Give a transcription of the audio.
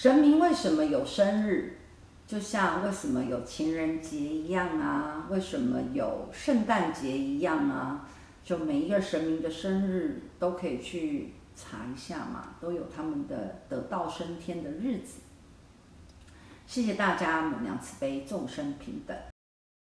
神明为什么有生日？就像为什么有情人节一样啊为什么有圣诞节一样啊就每一个神明的生日都可以去查一下嘛都有他们的得道升天的日子。谢谢大家母娘慈悲众生平等。